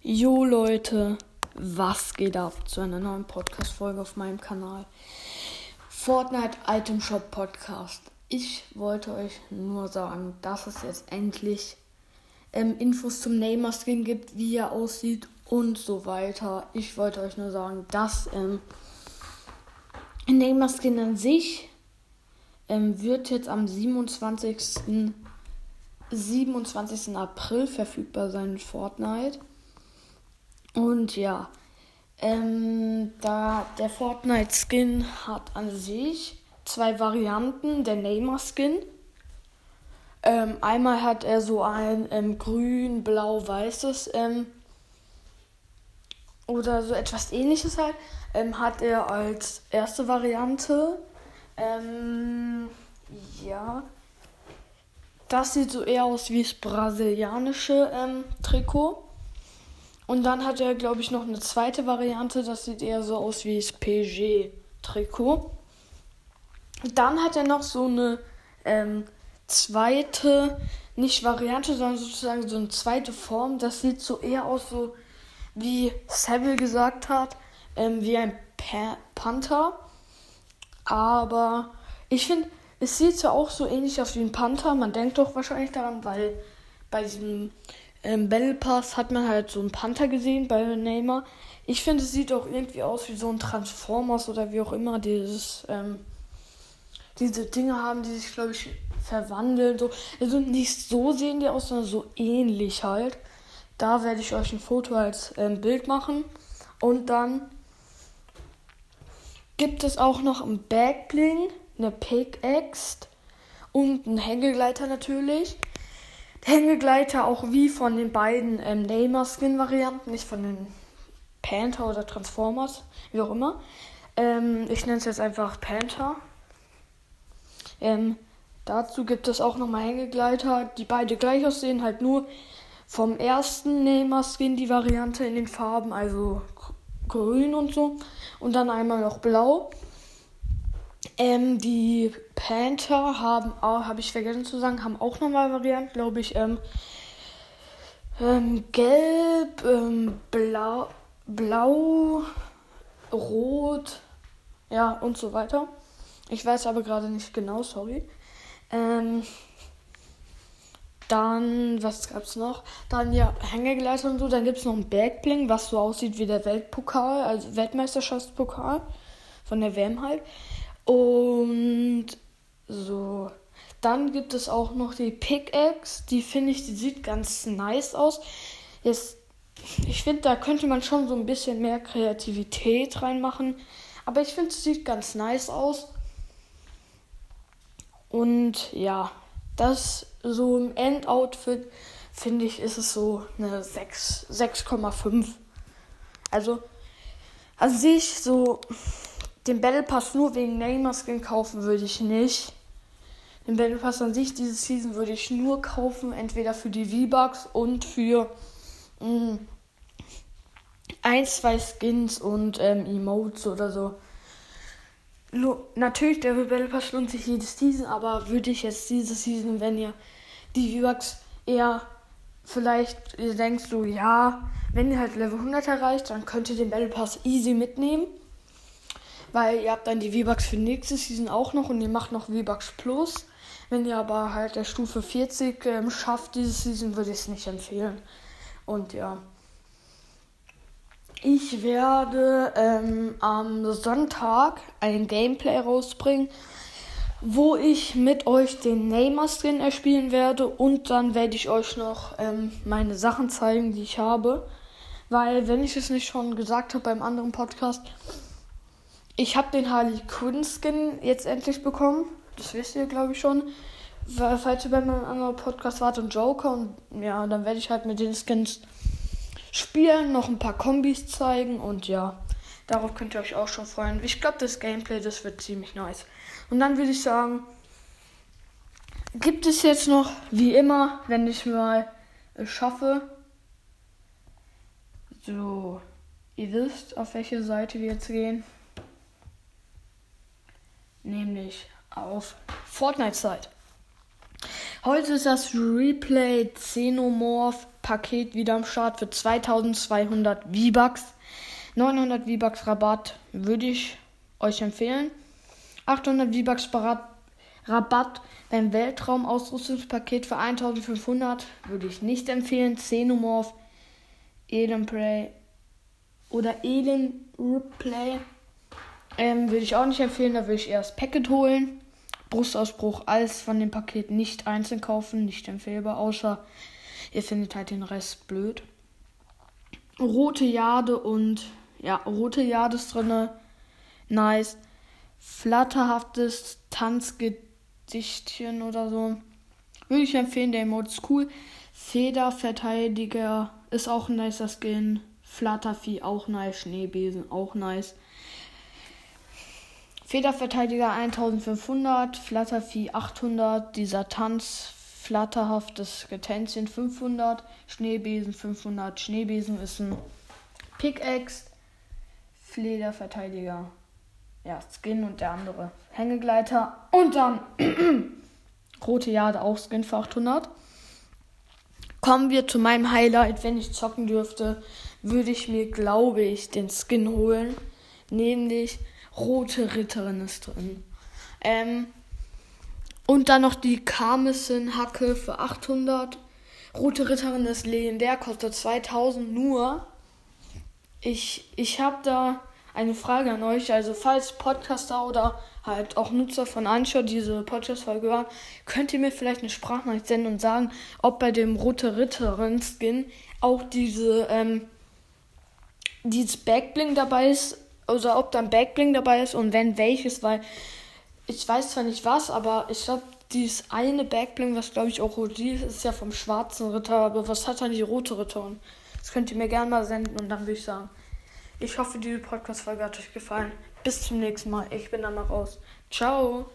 Jo Leute, was geht ab zu einer neuen Podcast-Folge auf meinem Kanal? Fortnite Item Shop Podcast. Ich wollte euch nur sagen, dass es jetzt endlich ähm, Infos zum Neymar Skin gibt, wie er aussieht und so weiter. Ich wollte euch nur sagen, dass ähm, Neymar Skin an sich ähm, wird jetzt am 27. 27. April verfügbar sein in Fortnite. Und ja, ähm, da der Fortnite Skin hat an sich zwei Varianten. Der Neymar Skin. Ähm, einmal hat er so ein ähm, grün, blau, weißes ähm, oder so etwas ähnliches halt. Ähm, hat er als erste Variante. Ähm, ja. Das sieht so eher aus wie das brasilianische Trikot. Und dann hat er, glaube ich, noch eine zweite Variante. Das sieht eher so aus wie das PG-Trikot. Dann hat er noch so eine ähm, zweite, nicht Variante, sondern sozusagen so eine zweite Form. Das sieht so eher aus, so wie Savile gesagt hat, ähm, wie ein pa Panther. Aber ich finde, es sieht ja auch so ähnlich aus wie ein Panther. Man denkt doch wahrscheinlich daran, weil bei diesem ähm, Battle Pass hat man halt so einen Panther gesehen bei Neymar. Ich finde, es sieht auch irgendwie aus wie so ein Transformers oder wie auch immer dieses, ähm, diese Dinge haben, die sich, glaube ich, verwandeln. So. Also nicht so sehen die aus, sondern so ähnlich halt. Da werde ich euch ein Foto als ähm, Bild machen. Und dann gibt es auch noch ein Backbling, eine Pickaxe und einen Hängegleiter natürlich. Hängegleiter auch wie von den beiden ähm, Neymar-Skin-Varianten, nicht von den Panther oder Transformers, wie auch immer. Ähm, ich nenne es jetzt einfach Panther. Ähm, dazu gibt es auch nochmal Hängegleiter, die beide gleich aussehen, halt nur vom ersten Neymar-Skin die Variante in den Farben, also grün und so. Und dann einmal noch blau. Ähm, die Panther haben auch, habe ich vergessen zu sagen, haben auch nochmal Varianten, glaube ich. Ähm, ähm, gelb, ähm, blau, blau, rot, ja und so weiter. Ich weiß aber gerade nicht genau, sorry. Ähm, dann, was gab's noch? Dann ja, Hängegleiter und so. Dann gibt's noch ein Backbling, was so aussieht wie der Weltpokal, also Weltmeisterschaftspokal von der WM halt. Und so. Dann gibt es auch noch die Pickaxe. Die finde ich, die sieht ganz nice aus. Jetzt, ich finde, da könnte man schon so ein bisschen mehr Kreativität reinmachen. Aber ich finde, es sieht ganz nice aus. Und ja, das so im Endoutfit finde ich, ist es so eine 6,5. Also, also sehe ich so den Battle Pass nur wegen Neymar Skin kaufen würde ich nicht. Den Battle Pass an sich diese Season würde ich nur kaufen, entweder für die V-Bucks und für mh, mm, ein, zwei Skins und ähm, Emotes oder so. Lo Natürlich, der Battle Pass lohnt sich jede Season, aber würde ich jetzt diese Season, wenn ihr die V-Bucks eher vielleicht ihr denkt so, ja, wenn ihr halt Level 100 erreicht, dann könnt ihr den Battle Pass easy mitnehmen. Weil ihr habt dann die V-Bucks für nächste Season auch noch und ihr macht noch V-Bucks Plus. Wenn ihr aber halt der Stufe 40 ähm, schafft diese Season, würde ich es nicht empfehlen. Und ja. Ich werde ähm, am Sonntag ein Gameplay rausbringen, wo ich mit euch den Neymar-Skin erspielen werde und dann werde ich euch noch ähm, meine Sachen zeigen, die ich habe. Weil, wenn ich es nicht schon gesagt habe beim anderen Podcast, ich habe den Harley Quinn Skin jetzt endlich bekommen. Das wisst ihr, glaube ich, schon. Falls ihr bei meinem anderen Podcast wart und Joker und ja, dann werde ich halt mit den Skins spielen, noch ein paar Kombis zeigen und ja, darauf könnt ihr euch auch schon freuen. Ich glaube, das Gameplay, das wird ziemlich nice. Und dann würde ich sagen, gibt es jetzt noch, wie immer, wenn ich mal es schaffe, so, ihr wisst, auf welche Seite wir jetzt gehen nämlich auf Fortnite Zeit. Heute ist das Replay Xenomorph Paket wieder am Start für 2200 V-Bucks. 900 V-Bucks Rabatt würde ich euch empfehlen. 800 V-Bucks Rabatt beim Weltraumausrüstungspaket für 1500 würde ich nicht empfehlen. Xenomorph, Edenplay oder Eden Replay ähm, würde ich auch nicht empfehlen. Da würde ich erst Packet holen. Brustausbruch, alles von dem Paket nicht einzeln kaufen, nicht empfehlbar, außer ihr findet halt den Rest blöd. Rote Jade und ja, rote Jade ist drin. Nice. Flatterhaftes Tanzgedichtchen oder so. Würde ich empfehlen, der Emote ist cool. Federverteidiger ist auch ein nicer Skin. Flattervieh auch nice. Schneebesen auch nice. Federverteidiger 1500, Flattervieh 800, dieser Tanz, flatterhaftes Getänzchen 500, Schneebesen 500. Schneebesen ist ein Pickaxe, Flederverteidiger, ja, Skin und der andere Hängegleiter und dann Rote Jade auch Skin für 800. Kommen wir zu meinem Highlight. Wenn ich zocken dürfte, würde ich mir, glaube ich, den Skin holen. Nämlich Rote Ritterin ist drin. Ähm, und dann noch die Karmesen-Hacke für 800. Rote Ritterin ist legendär, kostet 2000 nur. Ich, ich habe da eine Frage an euch. Also, falls Podcaster oder halt auch Nutzer von Anschau diese Podcast-Folge hören, könnt ihr mir vielleicht eine Sprachnachricht senden und sagen, ob bei dem Rote Ritterin-Skin auch diese, ähm, dieses Backbling dabei ist oder ob da ein Backbling dabei ist und wenn welches, weil ich weiß zwar nicht was, aber ich glaube, dieses eine Backbling, was glaube ich auch rot ist, ist ja vom schwarzen Ritter, aber was hat dann die rote Ritterin? Das könnt ihr mir gerne mal senden und dann würde ich sagen, ich hoffe, diese Podcast-Folge hat euch gefallen. Bis zum nächsten Mal. Ich bin dann mal raus. Ciao.